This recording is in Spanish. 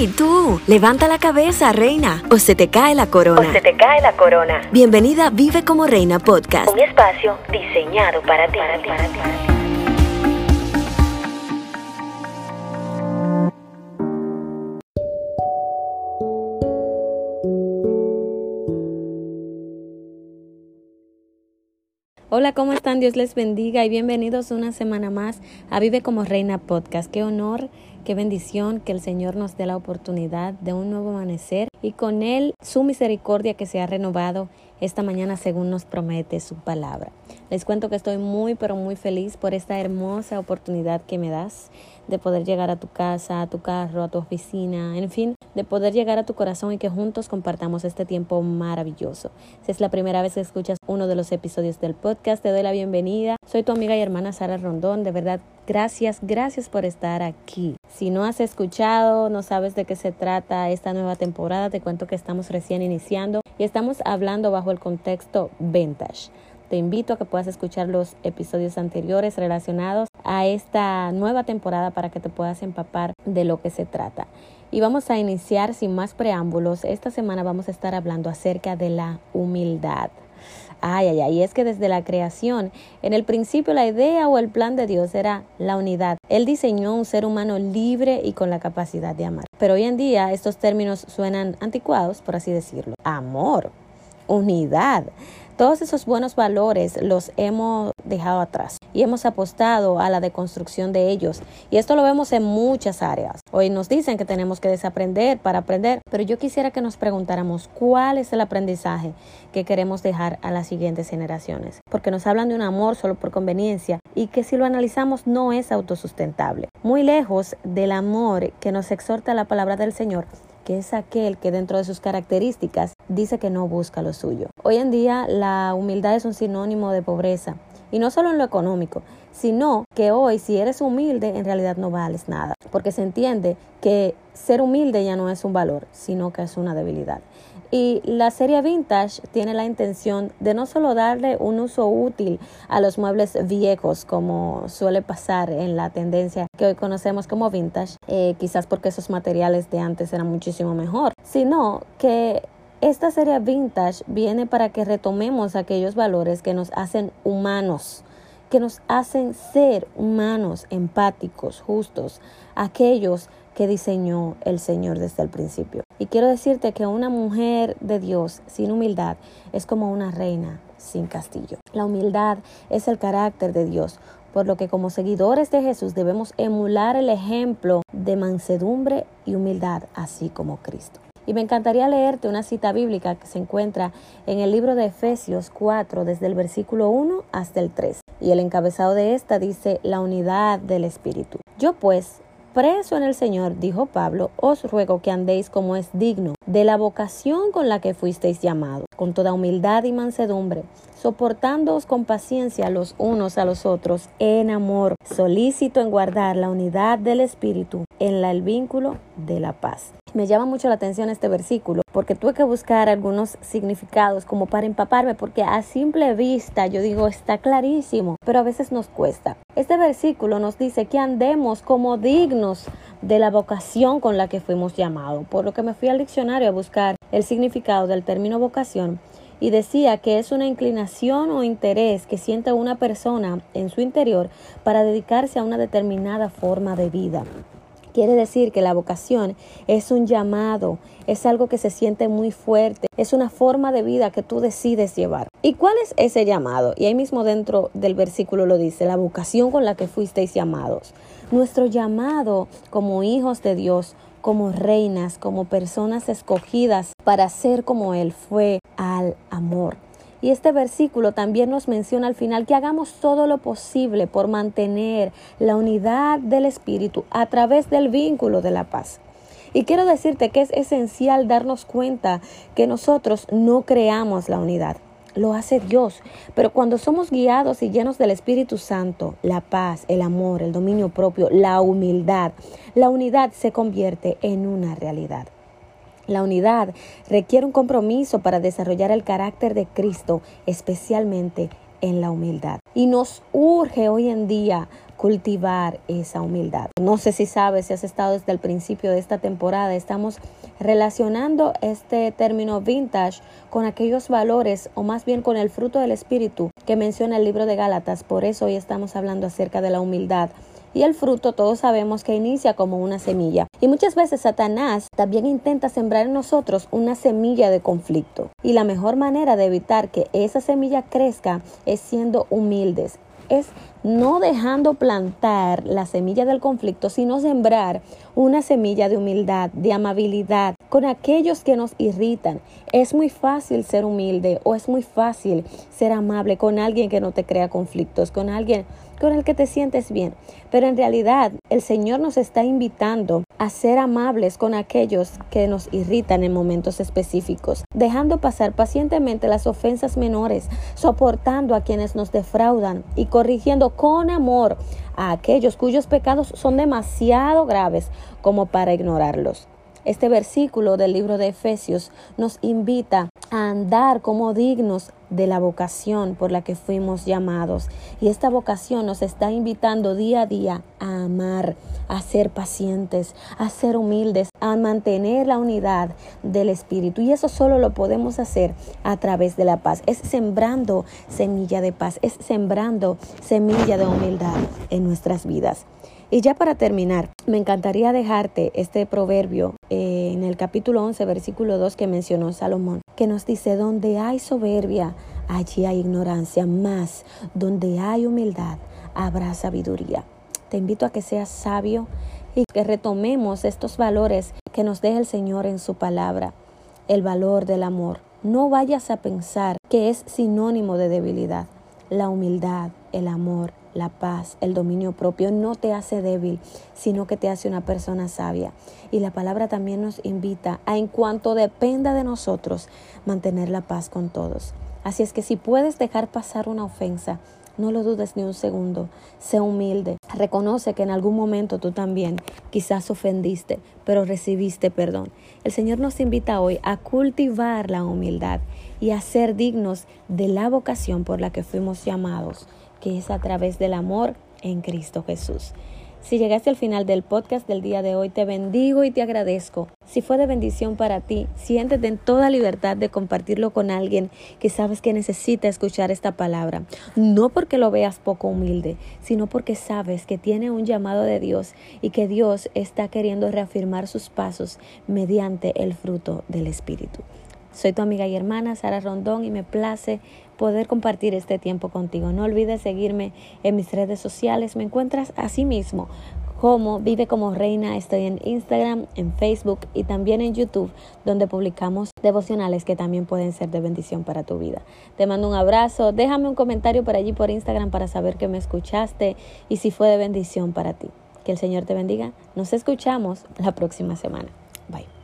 Hey, tú, levanta la cabeza, reina, o se te cae la corona. O se te cae la corona. Bienvenida a Vive como Reina Podcast. Un espacio diseñado para ti. Para ti, para ti. Hola, ¿cómo están? Dios les bendiga y bienvenidos una semana más a Vive como Reina Podcast. Qué honor, qué bendición que el Señor nos dé la oportunidad de un nuevo amanecer y con Él su misericordia que se ha renovado esta mañana según nos promete su palabra. Les cuento que estoy muy pero muy feliz por esta hermosa oportunidad que me das de poder llegar a tu casa, a tu carro, a tu oficina, en fin, de poder llegar a tu corazón y que juntos compartamos este tiempo maravilloso. Si es la primera vez que escuchas uno de los episodios del podcast, te doy la bienvenida. Soy tu amiga y hermana Sara Rondón. De verdad, gracias, gracias por estar aquí. Si no has escuchado, no sabes de qué se trata esta nueva temporada, te cuento que estamos recién iniciando y estamos hablando bajo el contexto vintage. Te invito a que puedas escuchar los episodios anteriores relacionados a esta nueva temporada para que te puedas empapar de lo que se trata. Y vamos a iniciar sin más preámbulos. Esta semana vamos a estar hablando acerca de la humildad. Ay, ay, ay, es que desde la creación, en el principio la idea o el plan de Dios era la unidad. Él diseñó un ser humano libre y con la capacidad de amar. Pero hoy en día estos términos suenan anticuados, por así decirlo. Amor, unidad. Todos esos buenos valores los hemos dejado atrás y hemos apostado a la deconstrucción de ellos. Y esto lo vemos en muchas áreas. Hoy nos dicen que tenemos que desaprender para aprender, pero yo quisiera que nos preguntáramos cuál es el aprendizaje que queremos dejar a las siguientes generaciones. Porque nos hablan de un amor solo por conveniencia y que si lo analizamos no es autosustentable. Muy lejos del amor que nos exhorta la palabra del Señor que es aquel que dentro de sus características dice que no busca lo suyo. Hoy en día la humildad es un sinónimo de pobreza. Y no solo en lo económico, sino que hoy si eres humilde en realidad no vales nada, porque se entiende que ser humilde ya no es un valor, sino que es una debilidad. Y la serie vintage tiene la intención de no solo darle un uso útil a los muebles viejos, como suele pasar en la tendencia que hoy conocemos como vintage, eh, quizás porque esos materiales de antes eran muchísimo mejor, sino que esta serie vintage viene para que retomemos aquellos valores que nos hacen humanos, que nos hacen ser humanos, empáticos, justos, aquellos que diseñó el Señor desde el principio. Y quiero decirte que una mujer de Dios sin humildad es como una reina sin castillo. La humildad es el carácter de Dios, por lo que como seguidores de Jesús debemos emular el ejemplo de mansedumbre y humildad, así como Cristo. Y me encantaría leerte una cita bíblica que se encuentra en el libro de Efesios 4, desde el versículo 1 hasta el 3. Y el encabezado de esta dice, la unidad del Espíritu. Yo pues, preso en el Señor, dijo Pablo, os ruego que andéis como es digno de la vocación con la que fuisteis llamados, con toda humildad y mansedumbre, soportándoos con paciencia los unos a los otros en amor, solícito en guardar la unidad del Espíritu en la, el vínculo de la paz. Me llama mucho la atención este versículo porque tuve que buscar algunos significados como para empaparme porque a simple vista yo digo está clarísimo, pero a veces nos cuesta. Este versículo nos dice que andemos como dignos de la vocación con la que fuimos llamados, por lo que me fui al diccionario a buscar el significado del término vocación y decía que es una inclinación o interés que siente una persona en su interior para dedicarse a una determinada forma de vida. Quiere decir que la vocación es un llamado, es algo que se siente muy fuerte, es una forma de vida que tú decides llevar. ¿Y cuál es ese llamado? Y ahí mismo dentro del versículo lo dice, la vocación con la que fuisteis llamados. Nuestro llamado como hijos de Dios, como reinas, como personas escogidas para ser como Él fue al amor. Y este versículo también nos menciona al final que hagamos todo lo posible por mantener la unidad del Espíritu a través del vínculo de la paz. Y quiero decirte que es esencial darnos cuenta que nosotros no creamos la unidad lo hace Dios. Pero cuando somos guiados y llenos del Espíritu Santo, la paz, el amor, el dominio propio, la humildad, la unidad se convierte en una realidad. La unidad requiere un compromiso para desarrollar el carácter de Cristo, especialmente en la humildad. Y nos urge hoy en día cultivar esa humildad. No sé si sabes, si has estado desde el principio de esta temporada, estamos relacionando este término vintage con aquellos valores o más bien con el fruto del espíritu que menciona el libro de Gálatas. Por eso hoy estamos hablando acerca de la humildad. Y el fruto todos sabemos que inicia como una semilla. Y muchas veces Satanás también intenta sembrar en nosotros una semilla de conflicto. Y la mejor manera de evitar que esa semilla crezca es siendo humildes, es no dejando plantar la semilla del conflicto, sino sembrar una semilla de humildad, de amabilidad con aquellos que nos irritan. Es muy fácil ser humilde o es muy fácil ser amable con alguien que no te crea conflictos, con alguien con el que te sientes bien. Pero en realidad el Señor nos está invitando a ser amables con aquellos que nos irritan en momentos específicos, dejando pasar pacientemente las ofensas menores, soportando a quienes nos defraudan y corrigiendo con amor a aquellos cuyos pecados son demasiado graves como para ignorarlos. Este versículo del libro de Efesios nos invita a andar como dignos de la vocación por la que fuimos llamados. Y esta vocación nos está invitando día a día a amar, a ser pacientes, a ser humildes, a mantener la unidad del Espíritu. Y eso solo lo podemos hacer a través de la paz. Es sembrando semilla de paz, es sembrando semilla de humildad en nuestras vidas. Y ya para terminar, me encantaría dejarte este proverbio eh, en el capítulo 11, versículo 2 que mencionó Salomón, que nos dice, donde hay soberbia, allí hay ignorancia, más donde hay humildad, habrá sabiduría. Te invito a que seas sabio y que retomemos estos valores que nos deja el Señor en su palabra, el valor del amor. No vayas a pensar que es sinónimo de debilidad. La humildad, el amor, la paz, el dominio propio no te hace débil, sino que te hace una persona sabia. Y la palabra también nos invita a, en cuanto dependa de nosotros, mantener la paz con todos. Así es que si puedes dejar pasar una ofensa, no lo dudes ni un segundo. Sé humilde. Reconoce que en algún momento tú también quizás ofendiste, pero recibiste perdón. El Señor nos invita hoy a cultivar la humildad y a ser dignos de la vocación por la que fuimos llamados que es a través del amor en Cristo Jesús. Si llegaste al final del podcast del día de hoy, te bendigo y te agradezco. Si fue de bendición para ti, siéntete en toda libertad de compartirlo con alguien que sabes que necesita escuchar esta palabra. No porque lo veas poco humilde, sino porque sabes que tiene un llamado de Dios y que Dios está queriendo reafirmar sus pasos mediante el fruto del Espíritu. Soy tu amiga y hermana Sara Rondón y me place poder compartir este tiempo contigo. No olvides seguirme en mis redes sociales. Me encuentras así mismo como Vive como Reina. Estoy en Instagram, en Facebook y también en YouTube, donde publicamos devocionales que también pueden ser de bendición para tu vida. Te mando un abrazo. Déjame un comentario por allí por Instagram para saber que me escuchaste y si fue de bendición para ti. Que el Señor te bendiga. Nos escuchamos la próxima semana. Bye.